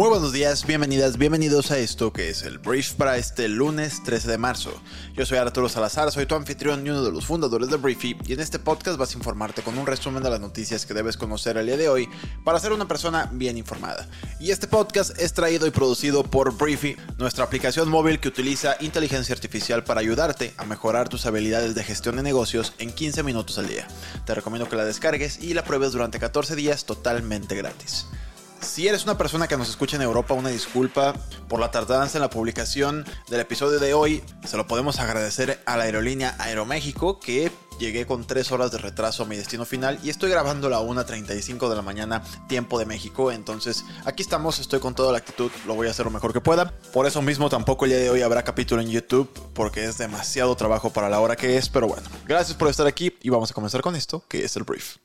Muy buenos días, bienvenidas, bienvenidos a esto que es el brief para este lunes 13 de marzo. Yo soy Arturo Salazar, soy tu anfitrión y uno de los fundadores de Briefy y en este podcast vas a informarte con un resumen de las noticias que debes conocer el día de hoy para ser una persona bien informada. Y este podcast es traído y producido por Briefy, nuestra aplicación móvil que utiliza inteligencia artificial para ayudarte a mejorar tus habilidades de gestión de negocios en 15 minutos al día. Te recomiendo que la descargues y la pruebes durante 14 días totalmente gratis. Si eres una persona que nos escucha en Europa, una disculpa por la tardanza en la publicación del episodio de hoy. Se lo podemos agradecer a la aerolínea Aeroméxico que llegué con 3 horas de retraso a mi destino final y estoy grabando a 1.35 de la mañana, tiempo de México. Entonces, aquí estamos, estoy con toda la actitud, lo voy a hacer lo mejor que pueda. Por eso mismo, tampoco el día de hoy habrá capítulo en YouTube porque es demasiado trabajo para la hora que es. Pero bueno, gracias por estar aquí y vamos a comenzar con esto, que es el brief.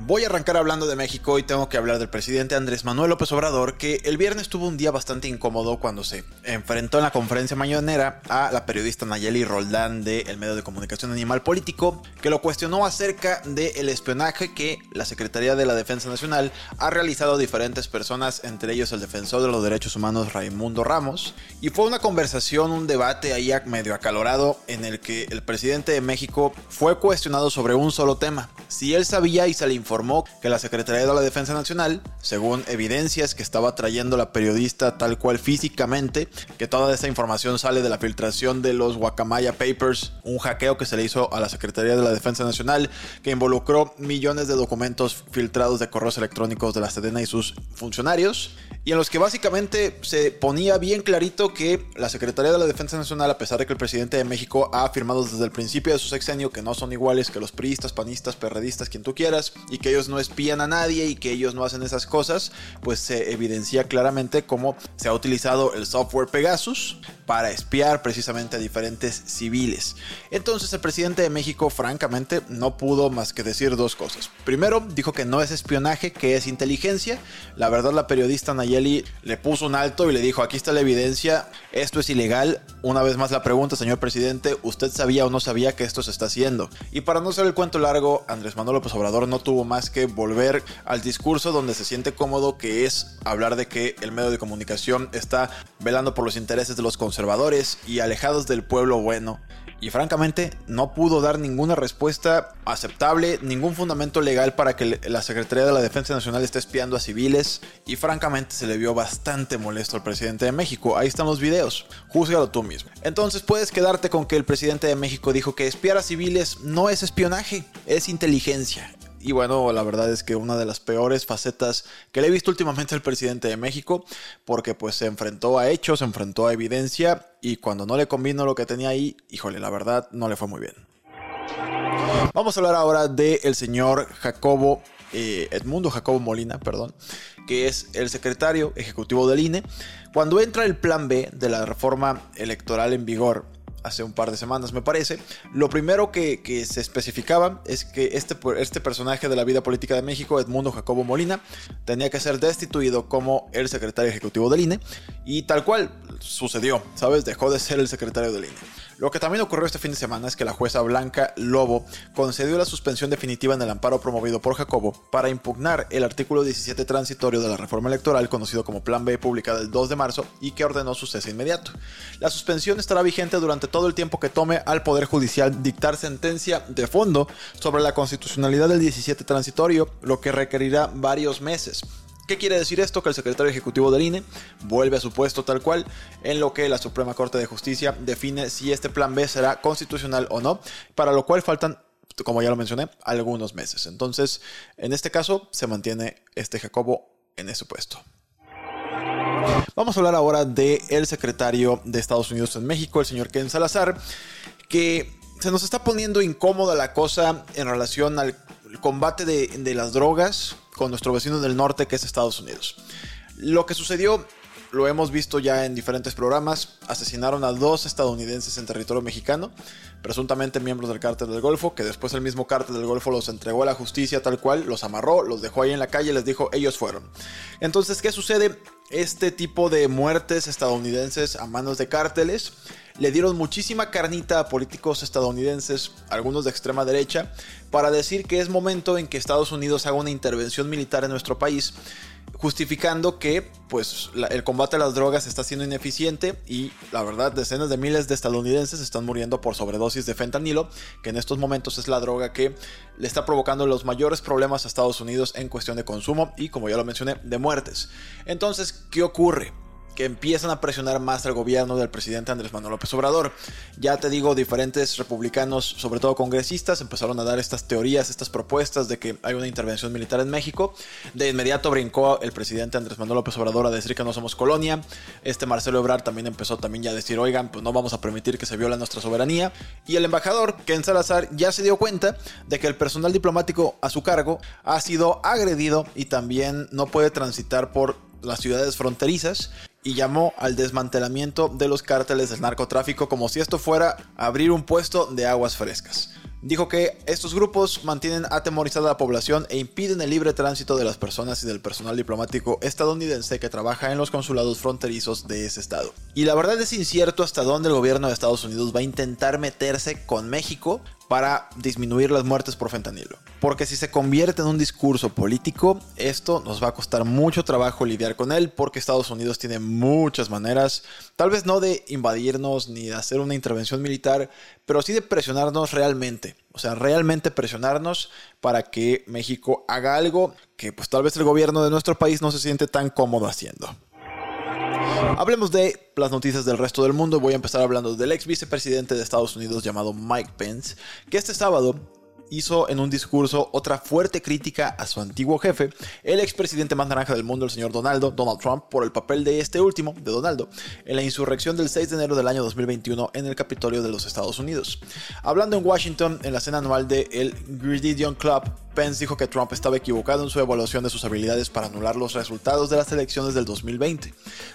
Voy a arrancar hablando de México y tengo que hablar del presidente Andrés Manuel López Obrador, que el viernes tuvo un día bastante incómodo cuando se enfrentó en la conferencia mañanera a la periodista Nayeli Roldán del medio de comunicación Animal Político, que lo cuestionó acerca del espionaje que la Secretaría de la Defensa Nacional ha realizado a diferentes personas, entre ellos el defensor de los derechos humanos Raimundo Ramos. Y fue una conversación, un debate ahí medio acalorado en el que el presidente de México fue cuestionado sobre un solo tema. Si él sabía y se le informó que la Secretaría de la Defensa Nacional, según evidencias que estaba trayendo la periodista tal cual físicamente, que toda esa información sale de la filtración de los Guacamaya Papers, un hackeo que se le hizo a la Secretaría de la Defensa Nacional, que involucró millones de documentos filtrados de correos electrónicos de la Sedena y sus funcionarios, y en los que básicamente se ponía bien clarito que la Secretaría de la Defensa Nacional, a pesar de que el presidente de México ha afirmado desde el principio de su sexenio que no son iguales que los priistas, panistas, perredistas, quien tú quieras, y que ellos no espían a nadie y que ellos no hacen esas cosas, pues se evidencia claramente cómo se ha utilizado el software Pegasus para espiar precisamente a diferentes civiles. Entonces el presidente de México francamente no pudo más que decir dos cosas. Primero, dijo que no es espionaje, que es inteligencia. La verdad la periodista Nayeli le puso un alto y le dijo, aquí está la evidencia, esto es ilegal. Una vez más la pregunta, señor presidente, ¿usted sabía o no sabía que esto se está haciendo? Y para no ser el cuento largo, Andrés Manuel López Obrador no tuvo más que volver al discurso donde se siente cómodo, que es hablar de que el medio de comunicación está velando por los intereses de los conservadores y alejados del pueblo bueno. Y francamente no pudo dar ninguna respuesta aceptable, ningún fundamento legal para que la Secretaría de la Defensa Nacional esté espiando a civiles. Y francamente se le vio bastante molesto al presidente de México. Ahí están los videos, júzgalo tú mismo. Entonces puedes quedarte con que el presidente de México dijo que espiar a civiles no es espionaje, es inteligencia. Y bueno, la verdad es que una de las peores facetas que le he visto últimamente al presidente de México, porque pues se enfrentó a hechos, se enfrentó a evidencia y cuando no le convino lo que tenía ahí, híjole, la verdad no le fue muy bien. Vamos a hablar ahora del señor Jacobo, eh, Edmundo Jacobo Molina, perdón, que es el secretario ejecutivo del INE. Cuando entra el plan B de la reforma electoral en vigor hace un par de semanas, me parece. Lo primero que, se especificaba es que este, este personaje de la vida política de México, Edmundo Jacobo Molina, tenía que ser destituido como el secretario ejecutivo del INE. Y tal cual sucedió, ¿sabes? Dejó de ser el secretario del INE. Lo que también ocurrió este fin de semana es que la jueza Blanca Lobo concedió la suspensión definitiva en el amparo promovido por Jacobo para impugnar el artículo 17 transitorio de la reforma electoral conocido como Plan B publicado el 2 de marzo y que ordenó su cese inmediato. La suspensión estará vigente durante todo el tiempo que tome al Poder Judicial dictar sentencia de fondo sobre la constitucionalidad del 17 transitorio, lo que requerirá varios meses. ¿Qué quiere decir esto? Que el secretario ejecutivo del INE vuelve a su puesto tal cual, en lo que la Suprema Corte de Justicia define si este plan B será constitucional o no, para lo cual faltan, como ya lo mencioné, algunos meses. Entonces, en este caso, se mantiene este Jacobo en ese puesto. Vamos a hablar ahora del el secretario de Estados Unidos en México, el señor Ken Salazar, que se nos está poniendo incómoda la cosa en relación al combate de las drogas con nuestro vecino del norte que es Estados Unidos. Lo que sucedió lo hemos visto ya en diferentes programas, asesinaron a dos estadounidenses en territorio mexicano, presuntamente miembros del cártel del Golfo, que después el mismo cártel del Golfo los entregó a la justicia tal cual, los amarró, los dejó ahí en la calle y les dijo, ellos fueron. Entonces, ¿qué sucede? Este tipo de muertes estadounidenses a manos de cárteles. Le dieron muchísima carnita a políticos estadounidenses, algunos de extrema derecha, para decir que es momento en que Estados Unidos haga una intervención militar en nuestro país, justificando que pues el combate a las drogas está siendo ineficiente y la verdad decenas de miles de estadounidenses están muriendo por sobredosis de fentanilo, que en estos momentos es la droga que le está provocando los mayores problemas a Estados Unidos en cuestión de consumo y como ya lo mencioné, de muertes. Entonces, ¿qué ocurre? Que empiezan a presionar más al gobierno del presidente Andrés Manuel López Obrador. Ya te digo, diferentes republicanos, sobre todo congresistas, empezaron a dar estas teorías, estas propuestas de que hay una intervención militar en México. De inmediato brincó el presidente Andrés Manuel López Obrador a decir que no somos colonia. Este Marcelo Ebrard también empezó también ya a decir, oigan, pues no vamos a permitir que se viola nuestra soberanía. Y el embajador, Ken Salazar, ya se dio cuenta de que el personal diplomático a su cargo ha sido agredido y también no puede transitar por las ciudades fronterizas y llamó al desmantelamiento de los cárteles del narcotráfico como si esto fuera abrir un puesto de aguas frescas. Dijo que estos grupos mantienen atemorizada a la población e impiden el libre tránsito de las personas y del personal diplomático estadounidense que trabaja en los consulados fronterizos de ese estado. Y la verdad es incierto hasta dónde el gobierno de Estados Unidos va a intentar meterse con México para disminuir las muertes por fentanilo. Porque si se convierte en un discurso político, esto nos va a costar mucho trabajo lidiar con él, porque Estados Unidos tiene muchas maneras, tal vez no de invadirnos ni de hacer una intervención militar, pero sí de presionarnos realmente. O sea, realmente presionarnos para que México haga algo que pues tal vez el gobierno de nuestro país no se siente tan cómodo haciendo. Hablemos de las noticias del resto del mundo. Voy a empezar hablando del ex vicepresidente de Estados Unidos llamado Mike Pence, que este sábado hizo en un discurso otra fuerte crítica a su antiguo jefe, el expresidente más naranja del mundo, el señor Donaldo, Donald Trump, por el papel de este último, de Donaldo, en la insurrección del 6 de enero del año 2021 en el Capitolio de los Estados Unidos. Hablando en Washington en la cena anual del el Gridiron Club, Pence dijo que Trump estaba equivocado en su evaluación de sus habilidades para anular los resultados de las elecciones del 2020.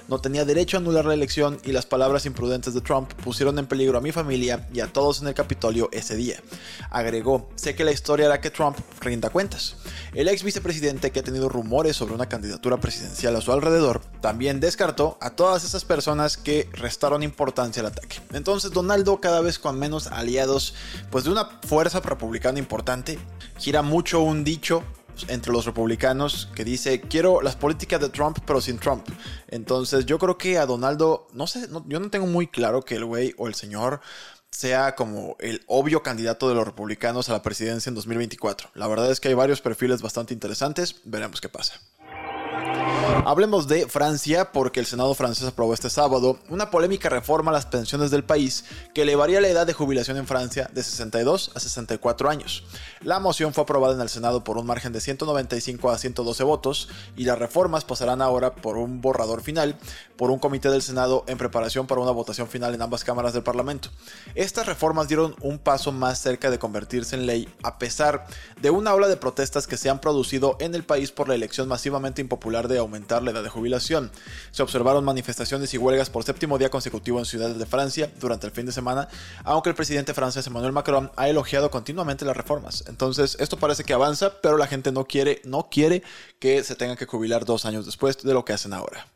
No tenía derecho a anular la elección y las palabras imprudentes de Trump pusieron en peligro a mi familia y a todos en el Capitolio ese día. Agregó, sé que la historia hará que Trump rinda cuentas. El ex vicepresidente que ha tenido rumores sobre una candidatura presidencial a su alrededor también descartó a todas esas personas que restaron importancia al ataque. Entonces Donaldo cada vez con menos aliados pues de una fuerza republicana importante gira mucho un dicho entre los republicanos que dice quiero las políticas de Trump pero sin Trump. Entonces yo creo que a Donaldo, no sé, yo no tengo muy claro que el güey o el señor sea como el obvio candidato de los republicanos a la presidencia en 2024. La verdad es que hay varios perfiles bastante interesantes, veremos qué pasa. Hablemos de Francia porque el Senado francés aprobó este sábado una polémica reforma a las pensiones del país que elevaría la edad de jubilación en Francia de 62 a 64 años. La moción fue aprobada en el Senado por un margen de 195 a 112 votos y las reformas pasarán ahora por un borrador final por un comité del Senado en preparación para una votación final en ambas cámaras del Parlamento. Estas reformas dieron un paso más cerca de convertirse en ley a pesar de una ola de protestas que se han producido en el país por la elección masivamente impopular de aumentar la edad de jubilación. Se observaron manifestaciones y huelgas por séptimo día consecutivo en ciudades de Francia durante el fin de semana, aunque el presidente francés Emmanuel Macron ha elogiado continuamente las reformas. Entonces, esto parece que avanza, pero la gente no quiere, no quiere que se tenga que jubilar dos años después de lo que hacen ahora.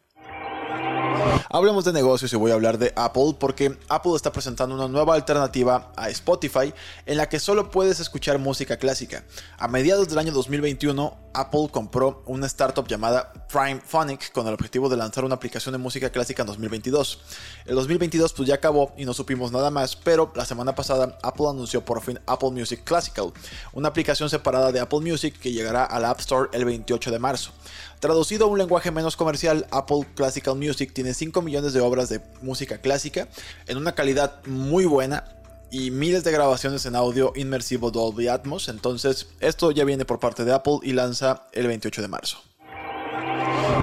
Hablemos de negocios y voy a hablar de Apple porque Apple está presentando una nueva alternativa a Spotify en la que solo puedes escuchar música clásica. A mediados del año 2021, Apple compró una startup llamada Prime Phonic con el objetivo de lanzar una aplicación de música clásica en 2022. El 2022 pues ya acabó y no supimos nada más, pero la semana pasada Apple anunció por fin Apple Music Classical, una aplicación separada de Apple Music que llegará a la App Store el 28 de marzo. Traducido a un lenguaje menos comercial, Apple Classical Music tiene 5 millones de obras de música clásica en una calidad muy buena y miles de grabaciones en audio inmersivo Dolby Atmos. Entonces, esto ya viene por parte de Apple y lanza el 28 de marzo.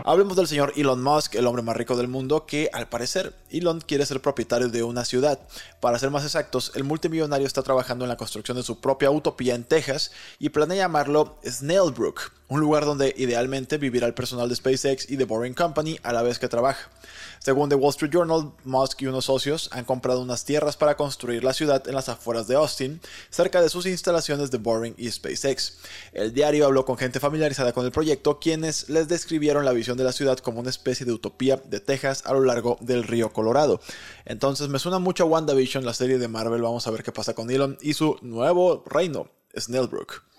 Hablemos del señor Elon Musk, el hombre más rico del mundo, que al parecer Elon quiere ser propietario de una ciudad. Para ser más exactos, el multimillonario está trabajando en la construcción de su propia utopía en Texas y planea llamarlo Snailbrook, un lugar donde idealmente vivirá el personal de SpaceX y The Boring Company a la vez que trabaja. Según The Wall Street Journal, Musk y unos socios han comprado unas tierras para construir la ciudad en las afueras de Austin, cerca de sus instalaciones de Boring y SpaceX. El diario habló con gente familiarizada con el proyecto, quienes les describieron la visión de la ciudad como una especie de utopía de Texas a lo largo del río Colorado. Entonces me suena mucho a WandaVision, la serie de Marvel, vamos a ver qué pasa con Elon y su nuevo reino, Snellbrook.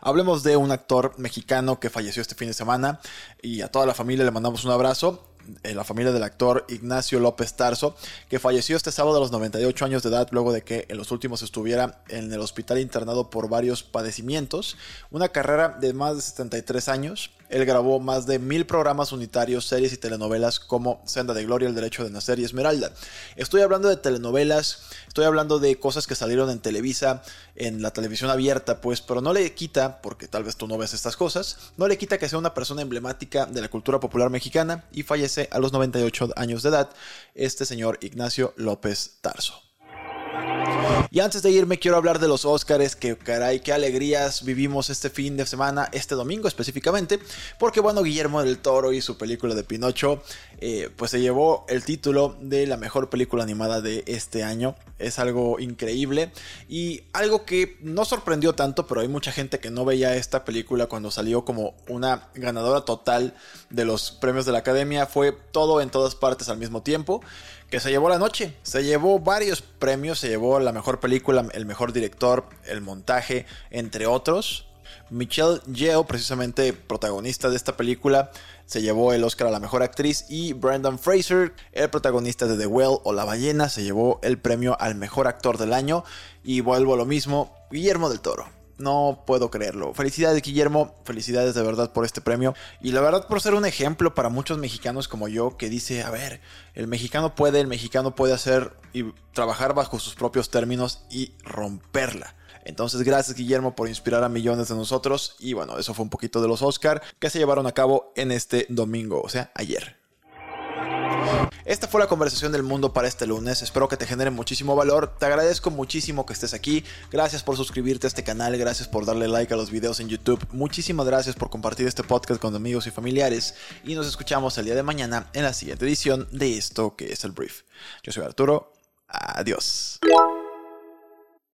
Hablemos de un actor mexicano que falleció este fin de semana y a toda la familia le mandamos un abrazo la familia del actor Ignacio López Tarso, que falleció este sábado a los 98 años de edad luego de que en los últimos estuviera en el hospital internado por varios padecimientos. Una carrera de más de 73 años. Él grabó más de mil programas unitarios, series y telenovelas como Senda de Gloria, El Derecho de Nacer y Esmeralda. Estoy hablando de telenovelas, estoy hablando de cosas que salieron en Televisa, en la televisión abierta, pues, pero no le quita, porque tal vez tú no ves estas cosas, no le quita que sea una persona emblemática de la cultura popular mexicana y fallece a los 98 años de edad este señor Ignacio López Tarso. Y antes de irme quiero hablar de los Oscars, que caray, qué alegrías vivimos este fin de semana, este domingo específicamente, porque bueno, Guillermo del Toro y su película de Pinocho, eh, pues se llevó el título de la mejor película animada de este año. Es algo increíble y algo que no sorprendió tanto, pero hay mucha gente que no veía esta película cuando salió como una ganadora total de los premios de la Academia. Fue todo en todas partes al mismo tiempo que se llevó la noche. Se llevó varios premios, se llevó la mejor película, el mejor director, el montaje, entre otros. Michelle Yeoh, precisamente protagonista de esta película, se llevó el Oscar a la mejor actriz y Brandon Fraser, el protagonista de The Whale o La ballena, se llevó el premio al mejor actor del año. Y vuelvo a lo mismo, Guillermo del Toro. No puedo creerlo. Felicidades Guillermo, felicidades de verdad por este premio. Y la verdad por ser un ejemplo para muchos mexicanos como yo que dice, a ver, el mexicano puede, el mexicano puede hacer y trabajar bajo sus propios términos y romperla. Entonces, gracias Guillermo por inspirar a millones de nosotros. Y bueno, eso fue un poquito de los Oscar que se llevaron a cabo en este domingo, o sea, ayer. Esta fue la conversación del mundo para este lunes. Espero que te genere muchísimo valor. Te agradezco muchísimo que estés aquí. Gracias por suscribirte a este canal. Gracias por darle like a los videos en YouTube. Muchísimas gracias por compartir este podcast con amigos y familiares. Y nos escuchamos el día de mañana en la siguiente edición de esto que es el brief. Yo soy Arturo. Adiós.